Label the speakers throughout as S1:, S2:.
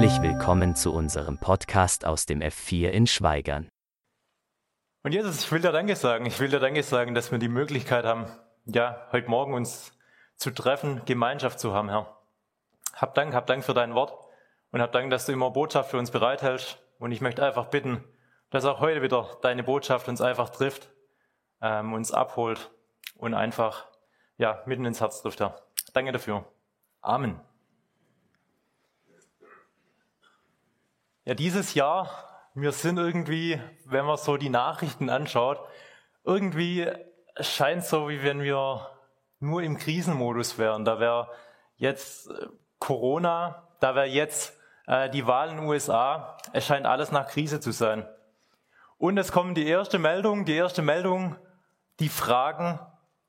S1: Herzlich willkommen zu unserem Podcast aus dem F4 in Schweigern.
S2: Und Jesus, ich will dir Danke sagen. Ich will dir Danke sagen, dass wir die Möglichkeit haben, ja, heute Morgen uns zu treffen, Gemeinschaft zu haben, Herr. Hab Dank, hab Dank für dein Wort und hab Dank, dass du immer Botschaft für uns bereithältst. Und ich möchte einfach bitten, dass auch heute wieder deine Botschaft uns einfach trifft, ähm, uns abholt und einfach, ja, mitten ins Herz trifft, Herr. Danke dafür. Amen. Ja, dieses Jahr, wir sind irgendwie, wenn man so die Nachrichten anschaut, irgendwie scheint so, wie wenn wir nur im Krisenmodus wären. Da wäre jetzt äh, Corona, da wäre jetzt äh, die Wahl in den USA. Es scheint alles nach Krise zu sein. Und es kommt die erste Meldung, die erste Meldung, die fragen,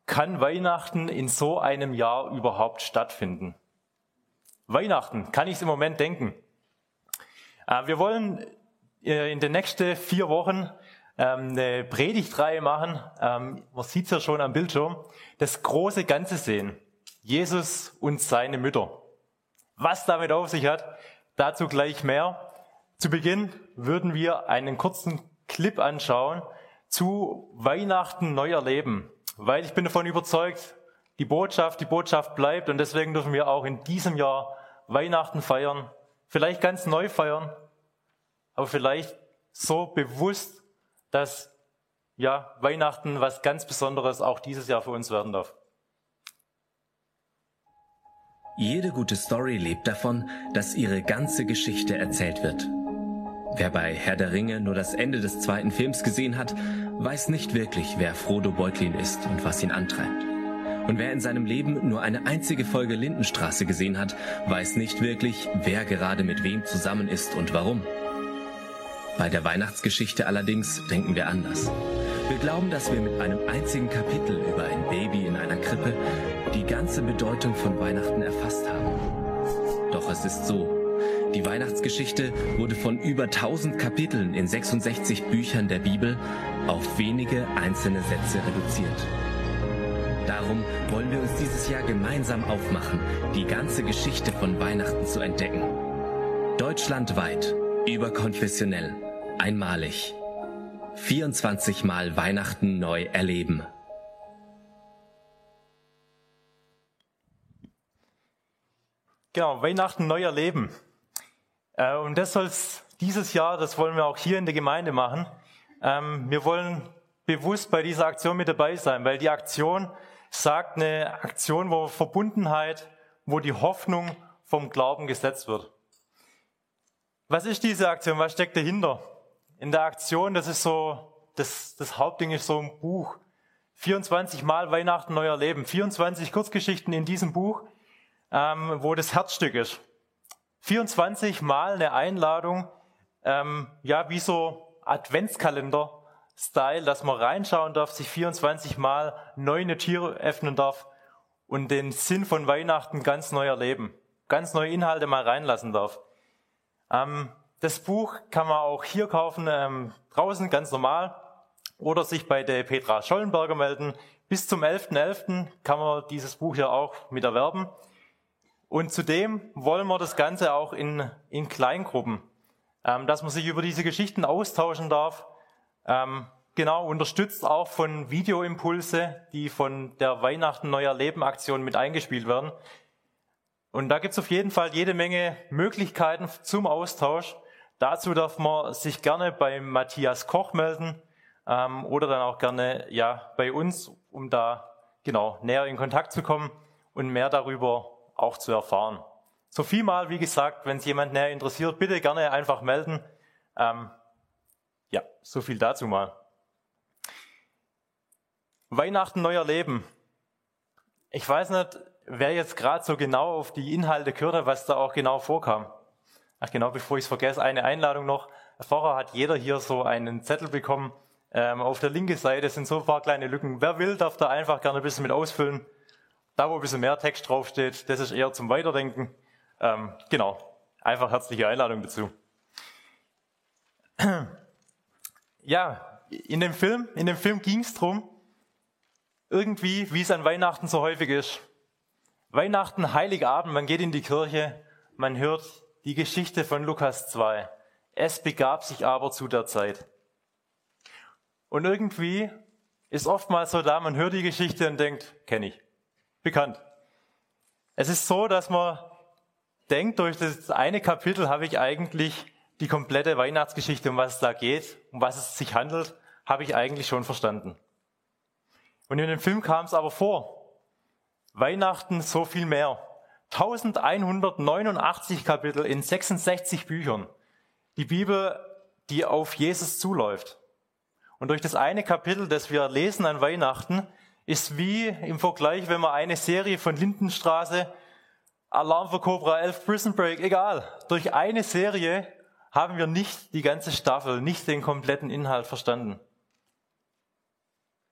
S2: kann Weihnachten in so einem Jahr überhaupt stattfinden? Weihnachten, kann ich es im Moment denken? Äh, wir wollen äh, in den nächsten vier Wochen ähm, eine Predigtreihe machen. Ähm, man sieht es ja schon am Bildschirm. Das große Ganze sehen. Jesus und seine Mütter. Was damit auf sich hat, dazu gleich mehr. Zu Beginn würden wir einen kurzen Clip anschauen zu Weihnachten neu erleben. Weil ich bin davon überzeugt, die Botschaft, die Botschaft bleibt und deswegen dürfen wir auch in diesem Jahr Weihnachten feiern. Vielleicht ganz neu feiern, aber vielleicht so bewusst, dass ja, Weihnachten was ganz Besonderes auch dieses Jahr für uns werden darf.
S1: Jede gute Story lebt davon, dass ihre ganze Geschichte erzählt wird. Wer bei Herr der Ringe nur das Ende des zweiten Films gesehen hat, weiß nicht wirklich, wer Frodo Beutlin ist und was ihn antreibt. Und wer in seinem Leben nur eine einzige Folge Lindenstraße gesehen hat, weiß nicht wirklich, wer gerade mit wem zusammen ist und warum. Bei der Weihnachtsgeschichte allerdings denken wir anders. Wir glauben, dass wir mit einem einzigen Kapitel über ein Baby in einer Krippe die ganze Bedeutung von Weihnachten erfasst haben. Doch es ist so. Die Weihnachtsgeschichte wurde von über 1000 Kapiteln in 66 Büchern der Bibel auf wenige einzelne Sätze reduziert. Darum wollen wir uns dieses Jahr gemeinsam aufmachen, die ganze Geschichte von Weihnachten zu entdecken. Deutschlandweit Überkonfessionell. Einmalig. 24 Mal Weihnachten neu erleben.
S2: Genau, Weihnachten neu erleben. Äh, und das soll es dieses Jahr, das wollen wir auch hier in der Gemeinde machen. Ähm, wir wollen bewusst bei dieser Aktion mit dabei sein, weil die Aktion sagt eine Aktion, wo Verbundenheit, wo die Hoffnung vom Glauben gesetzt wird. Was ist diese Aktion? Was steckt dahinter? In der Aktion, das ist so, das, das Hauptding ist so ein Buch. 24 Mal Weihnachten neuer Leben. 24 Kurzgeschichten in diesem Buch, ähm, wo das Herzstück ist. 24 Mal eine Einladung, ähm, ja, wie so Adventskalender-Style, dass man reinschauen darf, sich 24 Mal neu eine Tür öffnen darf und den Sinn von Weihnachten ganz neu erleben. Ganz neue Inhalte mal reinlassen darf. Ähm, das Buch kann man auch hier kaufen, ähm, draußen ganz normal oder sich bei der Petra Schollenberger melden. Bis zum 11.11. .11. kann man dieses Buch ja auch mit erwerben. Und zudem wollen wir das Ganze auch in, in Kleingruppen, ähm, dass man sich über diese Geschichten austauschen darf. Ähm, genau, unterstützt auch von Videoimpulse, die von der Weihnachten Neuer Leben Aktion mit eingespielt werden. Und da gibt es auf jeden Fall jede Menge Möglichkeiten zum Austausch. Dazu darf man sich gerne bei Matthias Koch melden ähm, oder dann auch gerne ja bei uns, um da genau näher in Kontakt zu kommen und mehr darüber auch zu erfahren. So viel mal, wie gesagt, wenn es jemand näher interessiert, bitte gerne einfach melden. Ähm, ja, so viel dazu mal. Weihnachten neuer Leben. Ich weiß nicht, wer jetzt gerade so genau auf die Inhalte gehört hat, was da auch genau vorkam. Ach genau, bevor ich es vergesse, eine Einladung noch. Vorher hat jeder hier so einen Zettel bekommen. Ähm, auf der linken Seite sind so ein paar kleine Lücken. Wer will, darf da einfach gerne ein bisschen mit ausfüllen. Da, wo ein bisschen mehr Text draufsteht, das ist eher zum Weiterdenken. Ähm, genau, einfach herzliche Einladung dazu. Ja, in dem Film, in dem Film ging es darum, irgendwie, wie es an Weihnachten so häufig ist, Weihnachten, Heiligabend, man geht in die Kirche, man hört die Geschichte von Lukas 2. Es begab sich aber zu der Zeit. Und irgendwie ist oftmals so da, man hört die Geschichte und denkt, kenne ich, bekannt. Es ist so, dass man denkt, durch das eine Kapitel habe ich eigentlich die komplette Weihnachtsgeschichte, um was es da geht, um was es sich handelt, habe ich eigentlich schon verstanden. Und in dem Film kam es aber vor. Weihnachten so viel mehr. 1189 Kapitel in 66 Büchern. Die Bibel, die auf Jesus zuläuft. Und durch das eine Kapitel, das wir lesen an Weihnachten, ist wie im Vergleich, wenn man eine Serie von Lindenstraße, Alarm für Cobra 11, Prison Break, egal. Durch eine Serie haben wir nicht die ganze Staffel, nicht den kompletten Inhalt verstanden.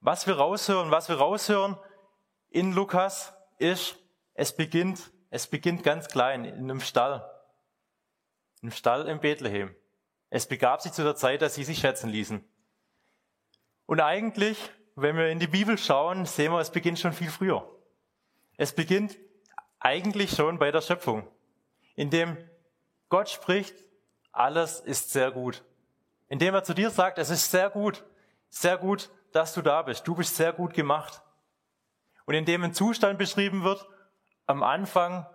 S2: Was wir raushören, was wir raushören in Lukas ist, es beginnt, es beginnt ganz klein, in einem Stall. Im Stall in Bethlehem. Es begab sich zu der Zeit, dass sie sich schätzen ließen. Und eigentlich, wenn wir in die Bibel schauen, sehen wir, es beginnt schon viel früher. Es beginnt eigentlich schon bei der Schöpfung, indem Gott spricht, alles ist sehr gut. Indem er zu dir sagt, es ist sehr gut, sehr gut, dass du da bist. Du bist sehr gut gemacht. Und indem ein Zustand beschrieben wird, am Anfang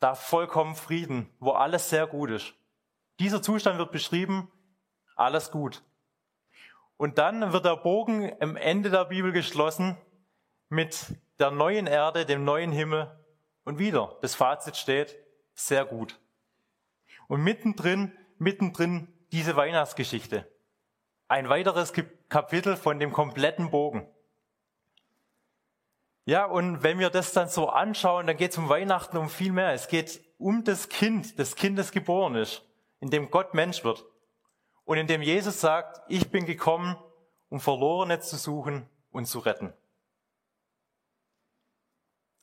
S2: da vollkommen Frieden, wo alles sehr gut ist. Dieser Zustand wird beschrieben, alles gut. Und dann wird der Bogen am Ende der Bibel geschlossen mit der neuen Erde, dem neuen Himmel und wieder. Das Fazit steht, sehr gut. Und mittendrin, mittendrin diese Weihnachtsgeschichte. Ein weiteres Kapitel von dem kompletten Bogen. Ja, und wenn wir das dann so anschauen, dann geht es um Weihnachten um viel mehr. Es geht um das Kind, das Kind, das geboren ist, in dem Gott Mensch wird. Und in dem Jesus sagt, ich bin gekommen, um Verlorene zu suchen und zu retten.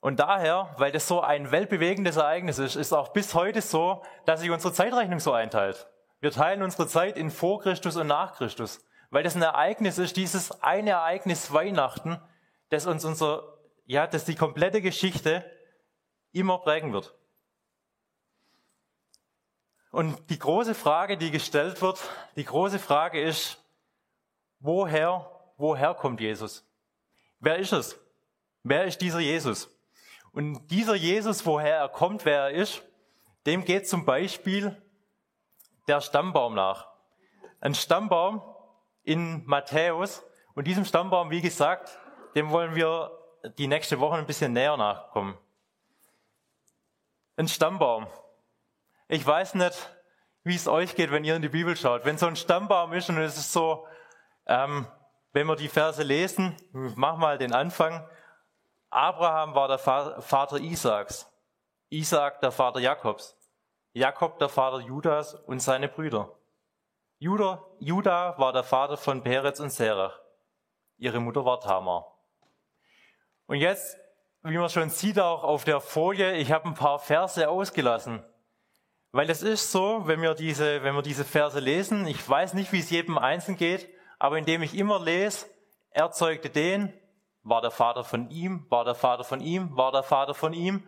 S2: Und daher, weil das so ein weltbewegendes Ereignis ist, ist auch bis heute so, dass sich unsere Zeitrechnung so einteilt. Wir teilen unsere Zeit in vor Christus und nach Christus, weil das ein Ereignis ist, dieses eine Ereignis Weihnachten, das uns unser, ja, das die komplette Geschichte immer prägen wird. Und die große Frage, die gestellt wird, die große Frage ist, woher, woher kommt Jesus? Wer ist es? Wer ist dieser Jesus? Und dieser Jesus, woher er kommt, wer er ist, dem geht zum Beispiel der Stammbaum nach. Ein Stammbaum in Matthäus. Und diesem Stammbaum, wie gesagt, dem wollen wir die nächste Woche ein bisschen näher nachkommen. Ein Stammbaum. Ich weiß nicht, wie es euch geht, wenn ihr in die Bibel schaut. Wenn so ein Stammbaum ist und es ist so, ähm, wenn wir die Verse lesen, mach mal den Anfang. Abraham war der Vater Isaaks, Isaak der Vater Jakobs, Jakob der Vater Judas und seine Brüder. Judah, Judah war der Vater von Perez und Serach. Ihre Mutter war Tamar. Und jetzt, wie man schon sieht auch auf der Folie, ich habe ein paar Verse ausgelassen. Weil es ist so, wenn wir diese, wenn wir diese Verse lesen, ich weiß nicht, wie es jedem Einzelnen geht, aber indem ich immer lese, er zeugte den, war der Vater von ihm, war der Vater von ihm, war der Vater von ihm.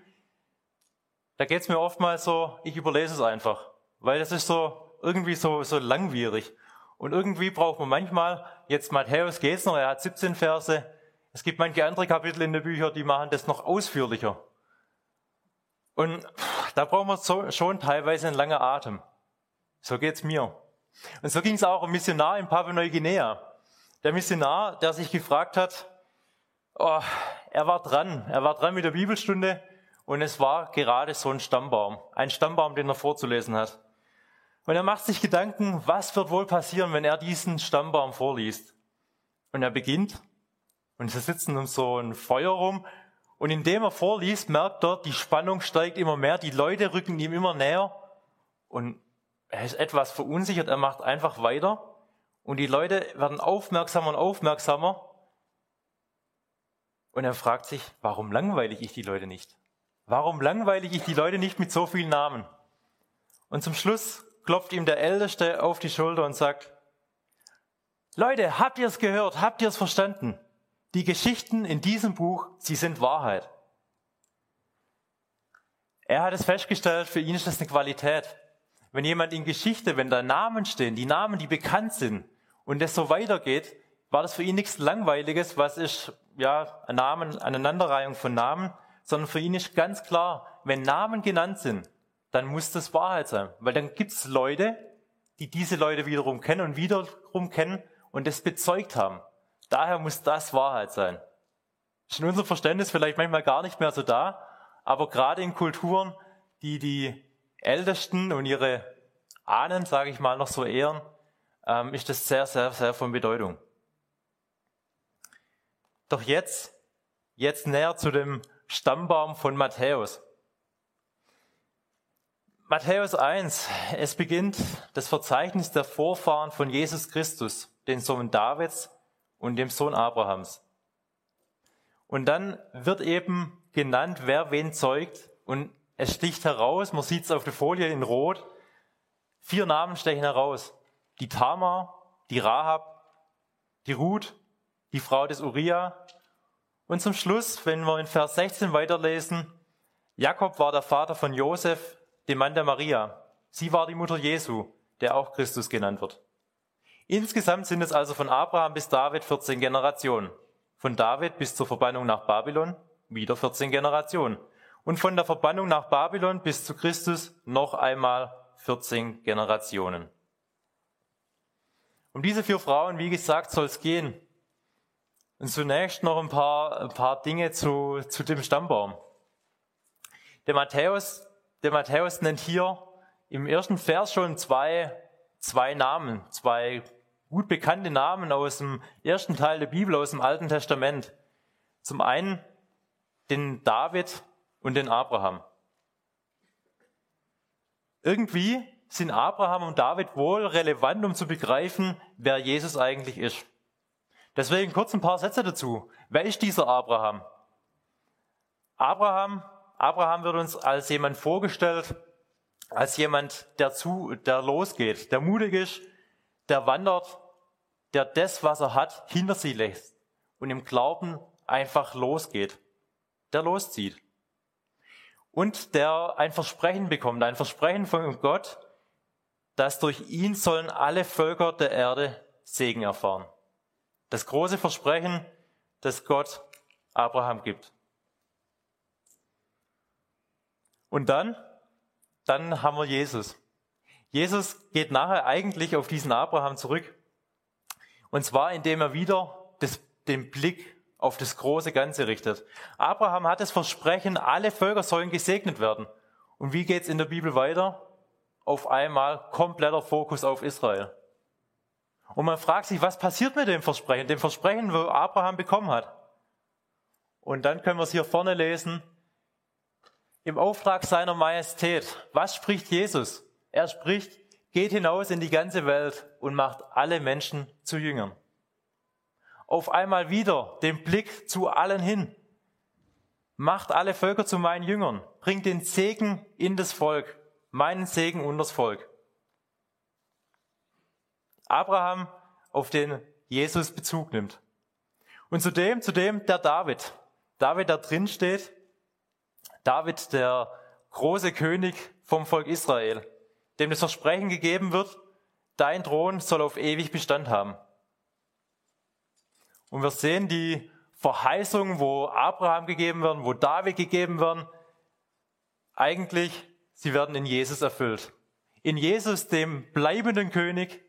S2: Da geht's mir oftmals so, ich überlese es einfach, weil das ist so irgendwie so, so langwierig. Und irgendwie braucht man manchmal, jetzt Matthäus geht's noch, er hat 17 Verse. Es gibt manche andere Kapitel in den Büchern, die machen das noch ausführlicher. Und da braucht man so, schon teilweise einen langen Atem. So geht's mir. Und so ging es auch um Missionar in Papua-Neuguinea. Der Missionar, der sich gefragt hat, oh, er war dran, er war dran mit der Bibelstunde und es war gerade so ein Stammbaum, ein Stammbaum, den er vorzulesen hat. Und er macht sich Gedanken, was wird wohl passieren, wenn er diesen Stammbaum vorliest. Und er beginnt und sie sitzen um so ein Feuer rum. Und indem er vorliest, merkt er, die Spannung steigt immer mehr, die Leute rücken ihm immer näher. Und er ist etwas verunsichert, er macht einfach weiter. Und die Leute werden aufmerksamer und aufmerksamer und er fragt sich, warum langweile ich die Leute nicht? Warum langweile ich die Leute nicht mit so vielen Namen? Und zum Schluss klopft ihm der Älteste auf die Schulter und sagt, Leute, habt ihr es gehört? Habt ihr es verstanden? Die Geschichten in diesem Buch, sie sind Wahrheit. Er hat es festgestellt, für ihn ist das eine Qualität. wenn jemand in Geschichte, wenn da Namen stehen, die Namen, die bekannt sind, und es so weitergeht, war das für ihn nichts Langweiliges, was ist, ja, Namen, Aneinanderreihung von Namen, sondern für ihn ist ganz klar, wenn Namen genannt sind, dann muss das Wahrheit sein. Weil dann gibt es Leute, die diese Leute wiederum kennen und wiederum kennen und das bezeugt haben. Daher muss das Wahrheit sein. Ist in unserem Verständnis vielleicht manchmal gar nicht mehr so da, aber gerade in Kulturen, die die Ältesten und ihre Ahnen, sage ich mal, noch so ehren, ähm, ist das sehr, sehr, sehr von Bedeutung. Doch jetzt, jetzt näher zu dem Stammbaum von Matthäus. Matthäus 1, es beginnt das Verzeichnis der Vorfahren von Jesus Christus, den Sohn Davids und dem Sohn Abrahams. Und dann wird eben genannt, wer wen zeugt und es sticht heraus, man sieht es auf der Folie in Rot, vier Namen stechen heraus. Die Tamar, die Rahab, die Ruth, die Frau des Uriah und zum Schluss, wenn wir in Vers 16 weiterlesen, Jakob war der Vater von Josef, dem Mann der Maria. Sie war die Mutter Jesu, der auch Christus genannt wird. Insgesamt sind es also von Abraham bis David 14 Generationen. Von David bis zur Verbannung nach Babylon wieder 14 Generationen und von der Verbannung nach Babylon bis zu Christus noch einmal 14 Generationen. Um diese vier Frauen, wie gesagt, soll es gehen. Und zunächst noch ein paar, ein paar Dinge zu, zu dem Stammbaum. Der Matthäus, der Matthäus nennt hier im ersten Vers schon zwei, zwei Namen, zwei gut bekannte Namen aus dem ersten Teil der Bibel, aus dem Alten Testament. Zum einen den David und den Abraham. Irgendwie sind Abraham und David wohl relevant, um zu begreifen, wer Jesus eigentlich ist. Deswegen kurz ein paar Sätze dazu. Wer ist dieser Abraham? Abraham, Abraham wird uns als jemand vorgestellt, als jemand, der zu, der losgeht, der mutig ist, der wandert, der das, was er hat, hinter sich lässt und im Glauben einfach losgeht, der loszieht und der ein Versprechen bekommt, ein Versprechen von Gott, dass durch ihn sollen alle Völker der Erde Segen erfahren. Das große Versprechen, das Gott Abraham gibt. Und dann, dann haben wir Jesus. Jesus geht nachher eigentlich auf diesen Abraham zurück. Und zwar, indem er wieder das, den Blick auf das große Ganze richtet. Abraham hat das Versprechen, alle Völker sollen gesegnet werden. Und wie geht's in der Bibel weiter? Auf einmal kompletter Fokus auf Israel. Und man fragt sich, was passiert mit dem Versprechen, dem Versprechen, wo Abraham bekommen hat. Und dann können wir es hier vorne lesen. Im Auftrag seiner Majestät. Was spricht Jesus? Er spricht, geht hinaus in die ganze Welt und macht alle Menschen zu Jüngern auf einmal wieder den Blick zu allen hin. Macht alle Völker zu meinen Jüngern. Bringt den Segen in das Volk. Meinen Segen und das Volk. Abraham, auf den Jesus Bezug nimmt. Und zudem, zudem der David. David, der drin steht. David, der große König vom Volk Israel, dem das Versprechen gegeben wird, dein Thron soll auf ewig Bestand haben. Und wir sehen die Verheißungen, wo Abraham gegeben werden, wo David gegeben werden, eigentlich, sie werden in Jesus erfüllt. In Jesus, dem bleibenden König,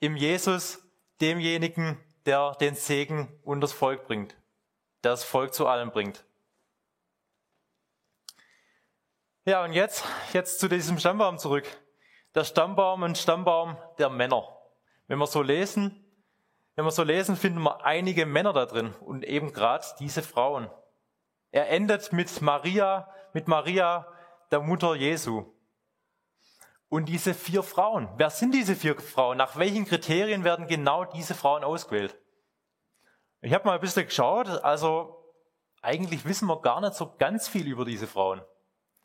S2: im Jesus, demjenigen, der den Segen und das Volk bringt, der das Volk zu allem bringt. Ja, und jetzt, jetzt zu diesem Stammbaum zurück. Der Stammbaum, ein Stammbaum der Männer. Wenn wir so lesen, wenn wir so lesen, finden wir einige Männer da drin und eben gerade diese Frauen. Er endet mit Maria, mit Maria, der Mutter Jesu. Und diese vier Frauen, wer sind diese vier Frauen? Nach welchen Kriterien werden genau diese Frauen ausgewählt? Ich habe mal ein bisschen geschaut, also eigentlich wissen wir gar nicht so ganz viel über diese Frauen.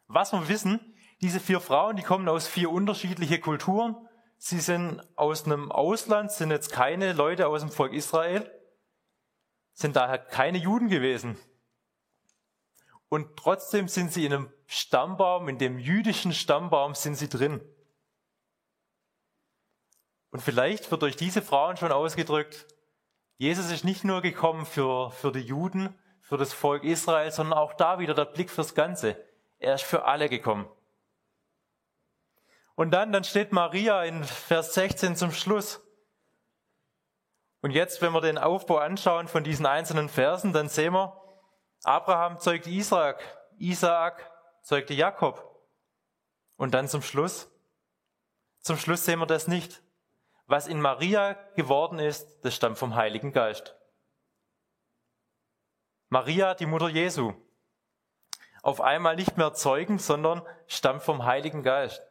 S2: Was wir wissen, diese vier Frauen, die kommen aus vier unterschiedliche Kulturen, sie sind aus einem Ausland, sind jetzt keine Leute aus dem Volk Israel, sind daher keine Juden gewesen. Und trotzdem sind sie in einem Stammbaum, in dem jüdischen Stammbaum sind sie drin. Und vielleicht wird durch diese Frauen schon ausgedrückt, Jesus ist nicht nur gekommen für, für die Juden, für das Volk Israel, sondern auch da wieder der Blick fürs Ganze. Er ist für alle gekommen. Und dann, dann steht Maria in Vers 16 zum Schluss. Und jetzt, wenn wir den Aufbau anschauen von diesen einzelnen Versen, dann sehen wir, Abraham zeugte Isaak, Isaak zeugte Jakob. Und dann zum Schluss, zum Schluss sehen wir das nicht. Was in Maria geworden ist, das stammt vom Heiligen Geist. Maria, die Mutter Jesu, auf einmal nicht mehr Zeugen, sondern stammt vom Heiligen Geist.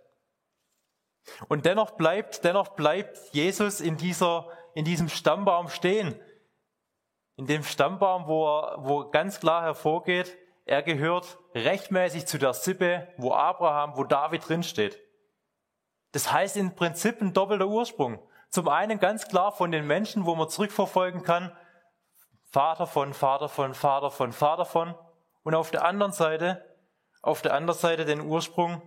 S2: Und dennoch bleibt, dennoch bleibt Jesus in dieser, in diesem Stammbaum stehen. In dem Stammbaum, wo, er, wo ganz klar hervorgeht, er gehört rechtmäßig zu der Sippe, wo Abraham, wo David drinsteht. Das heißt im Prinzip ein doppelter Ursprung. Zum einen ganz klar von den Menschen, wo man zurückverfolgen kann, Vater von, Vater von, Vater von, Vater von. Und auf der anderen Seite, auf der anderen Seite den Ursprung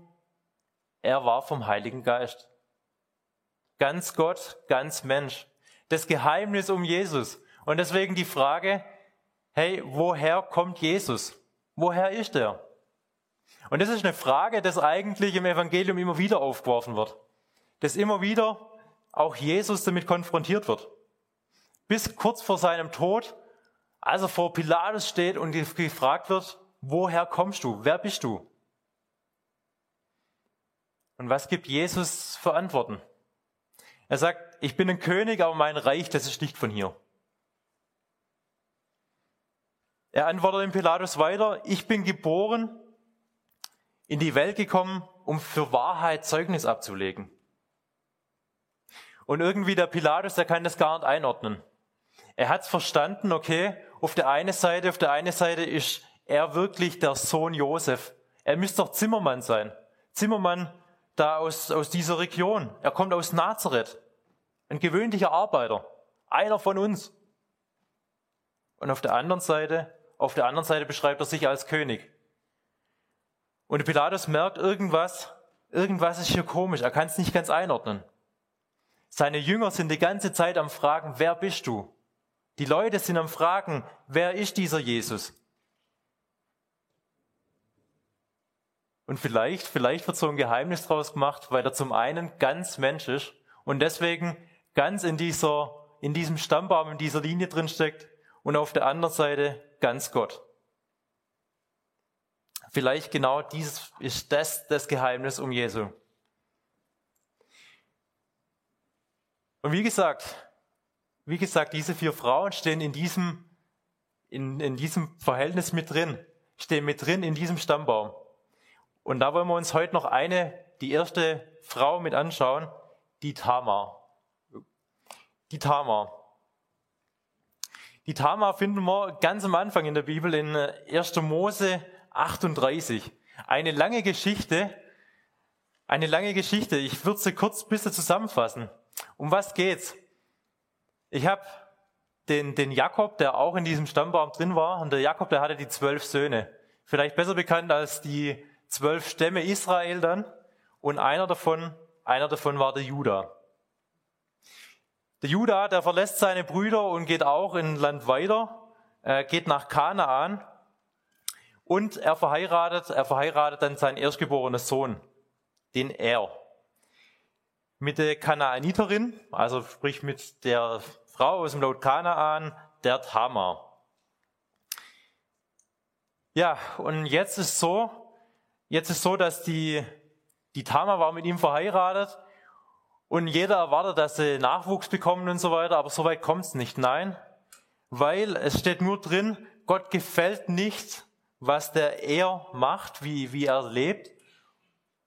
S2: er war vom Heiligen Geist. Ganz Gott, ganz Mensch. Das Geheimnis um Jesus. Und deswegen die Frage, hey, woher kommt Jesus? Woher ist er? Und das ist eine Frage, das eigentlich im Evangelium immer wieder aufgeworfen wird. Dass immer wieder auch Jesus damit konfrontiert wird. Bis kurz vor seinem Tod, als er vor Pilatus steht und gefragt wird, woher kommst du? Wer bist du? Und was gibt Jesus für Antworten? Er sagt, ich bin ein König, aber mein Reich, das ist nicht von hier. Er antwortet dem Pilatus weiter, ich bin geboren, in die Welt gekommen, um für Wahrheit Zeugnis abzulegen. Und irgendwie der Pilatus, der kann das gar nicht einordnen. Er hat es verstanden, okay, auf der einen Seite, auf der einen Seite ist er wirklich der Sohn Josef. Er müsste doch Zimmermann sein. Zimmermann da aus, aus dieser Region. Er kommt aus Nazareth. Ein gewöhnlicher Arbeiter. Einer von uns. Und auf der anderen Seite, auf der anderen Seite beschreibt er sich als König. Und Pilatus merkt irgendwas, irgendwas ist hier komisch. Er kann es nicht ganz einordnen. Seine Jünger sind die ganze Zeit am Fragen, wer bist du? Die Leute sind am Fragen, wer ist dieser Jesus? Und vielleicht, vielleicht wird so ein Geheimnis draus gemacht, weil er zum einen ganz Mensch ist und deswegen ganz in dieser, in diesem Stammbaum, in dieser Linie drin steckt und auf der anderen Seite ganz Gott. Vielleicht genau dieses ist das, das Geheimnis um Jesu. Und wie gesagt, wie gesagt, diese vier Frauen stehen in diesem, in, in diesem Verhältnis mit drin, stehen mit drin in diesem Stammbaum. Und da wollen wir uns heute noch eine, die erste Frau mit anschauen, die Tamar. Die Tamar. Die Tamar finden wir ganz am Anfang in der Bibel in 1. Mose 38. Eine lange Geschichte, eine lange Geschichte. Ich würde sie kurz ein bisschen zusammenfassen. Um was geht's? Ich habe den, den Jakob, der auch in diesem Stammbaum drin war, und der Jakob, der hatte die zwölf Söhne. Vielleicht besser bekannt als die zwölf Stämme Israel dann und einer davon, einer davon war der Juda. Der Juda, der verlässt seine Brüder und geht auch in Land weiter, äh, geht nach Kanaan und er verheiratet, er verheiratet dann seinen erstgeborenen Sohn, den Er. Mit der Kanaaniterin, also sprich mit der Frau aus dem Laut Kanaan, der Tamar. Ja, und jetzt ist so, Jetzt ist so, dass die, die Tama war mit ihm verheiratet und jeder erwartet, dass sie Nachwuchs bekommen und so weiter, aber so weit kommt es nicht. Nein, weil es steht nur drin, Gott gefällt nicht, was der er macht, wie, wie er lebt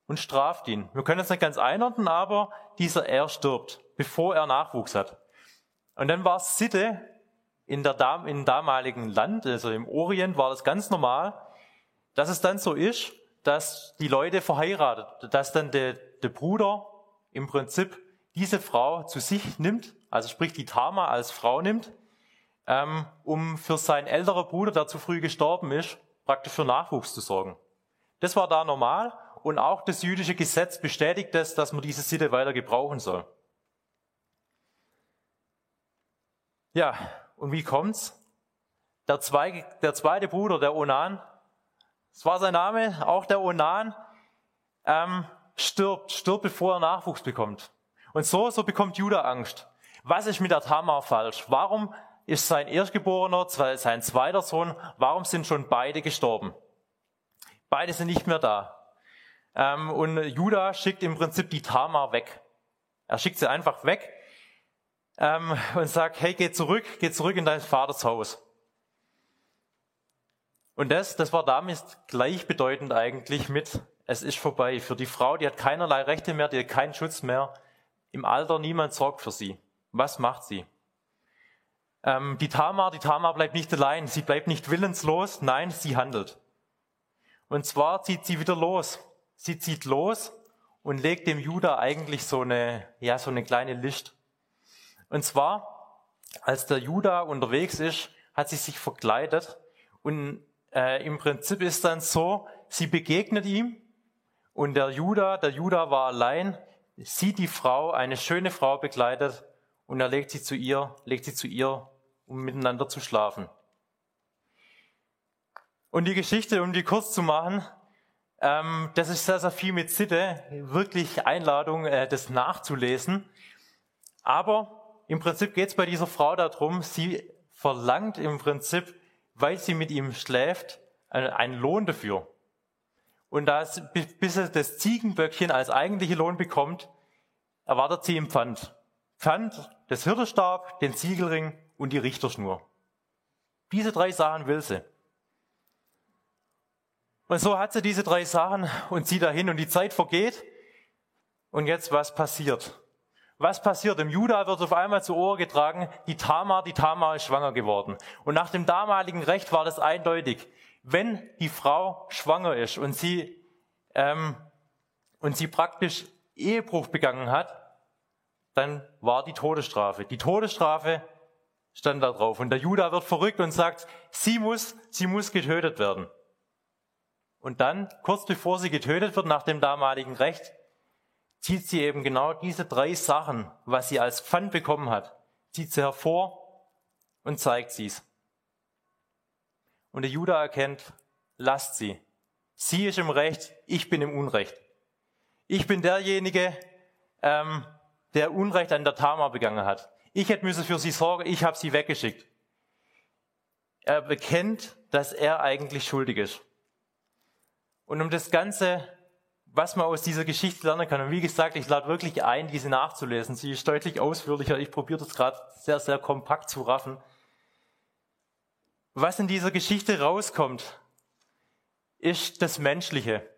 S2: und straft ihn. Wir können es nicht ganz einordnen, aber dieser er stirbt, bevor er Nachwuchs hat. Und dann war es Sitte in der Dam im damaligen Land, also im Orient war das ganz normal, dass es dann so ist, dass die Leute verheiratet, dass dann der, der Bruder im Prinzip diese Frau zu sich nimmt, also sprich die Tama als Frau nimmt, ähm, um für seinen älteren Bruder, der zu früh gestorben ist, praktisch für Nachwuchs zu sorgen. Das war da normal und auch das jüdische Gesetz bestätigt das, dass man diese Sitte weiter gebrauchen soll. Ja, und wie kommt's? Der, zwei, der zweite Bruder, der Onan, das war sein Name, auch der Onan, ähm, stirbt, stirbt, bevor er Nachwuchs bekommt. Und so, so bekommt Judah Angst. Was ist mit der Tamar falsch? Warum ist sein Erstgeborener, sein zweiter Sohn, warum sind schon beide gestorben? Beide sind nicht mehr da. Ähm, und Judah schickt im Prinzip die Tamar weg. Er schickt sie einfach weg ähm, und sagt, hey, geh zurück, geh zurück in dein Vaters Haus. Und das, das war damit gleichbedeutend eigentlich mit, es ist vorbei. Für die Frau, die hat keinerlei Rechte mehr, die hat keinen Schutz mehr. Im Alter niemand sorgt für sie. Was macht sie? Ähm, die Tamar, die Tamar bleibt nicht allein. Sie bleibt nicht willenslos. Nein, sie handelt. Und zwar zieht sie wieder los. Sie zieht los und legt dem Judah eigentlich so eine, ja, so eine kleine List. Und zwar, als der Judah unterwegs ist, hat sie sich verkleidet und äh, im Prinzip ist dann so, sie begegnet ihm und der Judah, der Judah war allein, sieht die Frau, eine schöne Frau begleitet und er legt sie zu ihr, legt sie zu ihr, um miteinander zu schlafen. Und die Geschichte, um die kurz zu machen, ähm, das ist sehr, sehr viel mit Sitte, wirklich Einladung, äh, das nachzulesen. Aber im Prinzip geht es bei dieser Frau darum, sie verlangt im Prinzip, weil sie mit ihm schläft, einen Lohn dafür. Und das, bis er das Ziegenböckchen als eigentliche Lohn bekommt, erwartet sie im Pfand. Pfand, das Hirtestab, den Ziegelring und die Richterschnur. Diese drei Sachen will sie. Und so hat sie diese drei Sachen und zieht dahin und die Zeit vergeht. Und jetzt was passiert? Was passiert? Im Juda wird auf einmal zu Ohr getragen, die Tamar, die Tamar ist schwanger geworden. Und nach dem damaligen Recht war das eindeutig. Wenn die Frau schwanger ist und sie, ähm, und sie praktisch Ehebruch begangen hat, dann war die Todesstrafe. Die Todesstrafe stand da drauf. Und der Juda wird verrückt und sagt, sie muss, sie muss getötet werden. Und dann, kurz bevor sie getötet wird, nach dem damaligen Recht, zieht sie eben genau diese drei Sachen, was sie als Pfand bekommen hat, zieht sie hervor und zeigt sie's. Und der Judah erkennt, lasst sie. Sie ist im Recht, ich bin im Unrecht. Ich bin derjenige, ähm, der Unrecht an der Tamar begangen hat. Ich hätte müssen für sie sorgen, ich habe sie weggeschickt. Er bekennt, dass er eigentlich schuldig ist. Und um das Ganze, was man aus dieser Geschichte lernen kann, und wie gesagt, ich lade wirklich ein, diese nachzulesen. Sie ist deutlich ausführlicher. Ich probiere das gerade sehr, sehr kompakt zu raffen. Was in dieser Geschichte rauskommt, ist das Menschliche.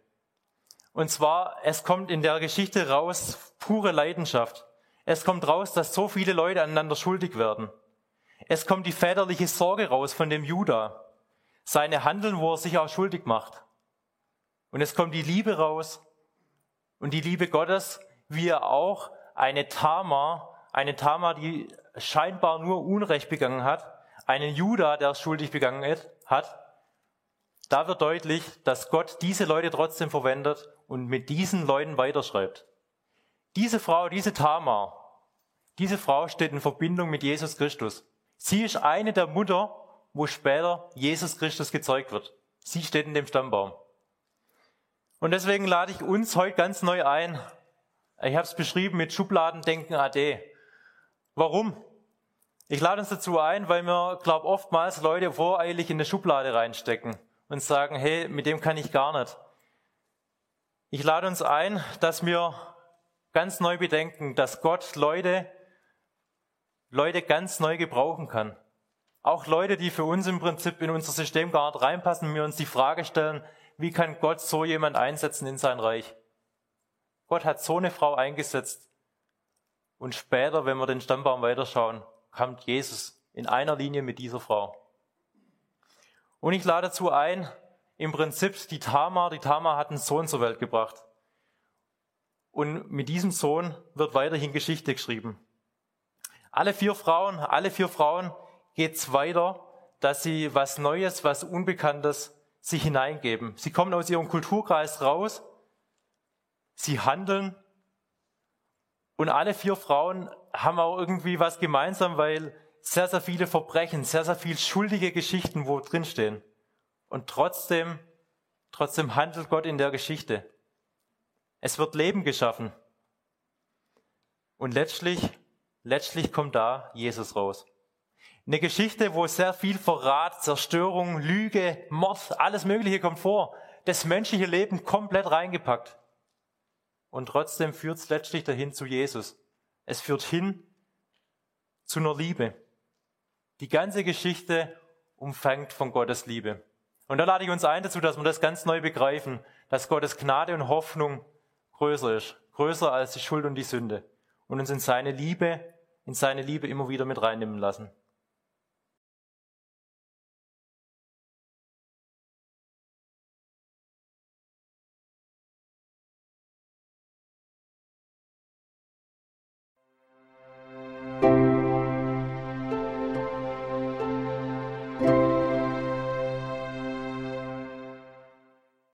S2: Und zwar, es kommt in der Geschichte raus pure Leidenschaft. Es kommt raus, dass so viele Leute aneinander schuldig werden. Es kommt die väterliche Sorge raus von dem Judah. Seine Handeln, wo er sich auch schuldig macht. Und es kommt die Liebe raus und die Liebe Gottes, wie er auch eine Tama, eine Tama, die scheinbar nur Unrecht begangen hat, einen Judah, der schuldig begangen hat, da wird deutlich, dass Gott diese Leute trotzdem verwendet und mit diesen Leuten weiterschreibt. Diese Frau, diese Tamar, diese Frau steht in Verbindung mit Jesus Christus. Sie ist eine der Mutter, wo später Jesus Christus gezeugt wird. Sie steht in dem Stammbaum. Und deswegen lade ich uns heute ganz neu ein. Ich habe es beschrieben mit Schubladendenken AD. Warum? Ich lade uns dazu ein, weil wir, glaube oftmals Leute voreilig in eine Schublade reinstecken und sagen, hey, mit dem kann ich gar nicht. Ich lade uns ein, dass wir ganz neu bedenken, dass Gott Leute, Leute ganz neu gebrauchen kann. Auch Leute, die für uns im Prinzip in unser System gar nicht reinpassen, wir uns die Frage stellen, wie kann Gott so jemand einsetzen in sein Reich? Gott hat so eine Frau eingesetzt. Und später, wenn wir den Stammbaum weiterschauen, kommt Jesus in einer Linie mit dieser Frau. Und ich lade dazu ein, im Prinzip die Tamar, die Tamar hat einen Sohn zur Welt gebracht. Und mit diesem Sohn wird weiterhin Geschichte geschrieben. Alle vier Frauen, alle vier Frauen geht's weiter, dass sie was Neues, was Unbekanntes sich hineingeben. Sie kommen aus ihrem Kulturkreis raus, sie handeln und alle vier Frauen haben auch irgendwie was gemeinsam, weil sehr, sehr viele Verbrechen, sehr, sehr viel schuldige Geschichten, wo drinstehen. Und trotzdem, trotzdem handelt Gott in der Geschichte. Es wird Leben geschaffen. Und letztlich, letztlich kommt da Jesus raus. Eine Geschichte, wo sehr viel Verrat, Zerstörung, Lüge, Mord, alles Mögliche kommt vor. Das menschliche Leben komplett reingepackt. Und trotzdem führt es letztlich dahin zu Jesus. Es führt hin zu einer Liebe. Die ganze Geschichte umfängt von Gottes Liebe. Und da lade ich uns ein dazu, dass wir das ganz neu begreifen, dass Gottes Gnade und Hoffnung größer ist, größer als die Schuld und die Sünde und uns in seine Liebe, in seine Liebe immer wieder mit reinnehmen lassen.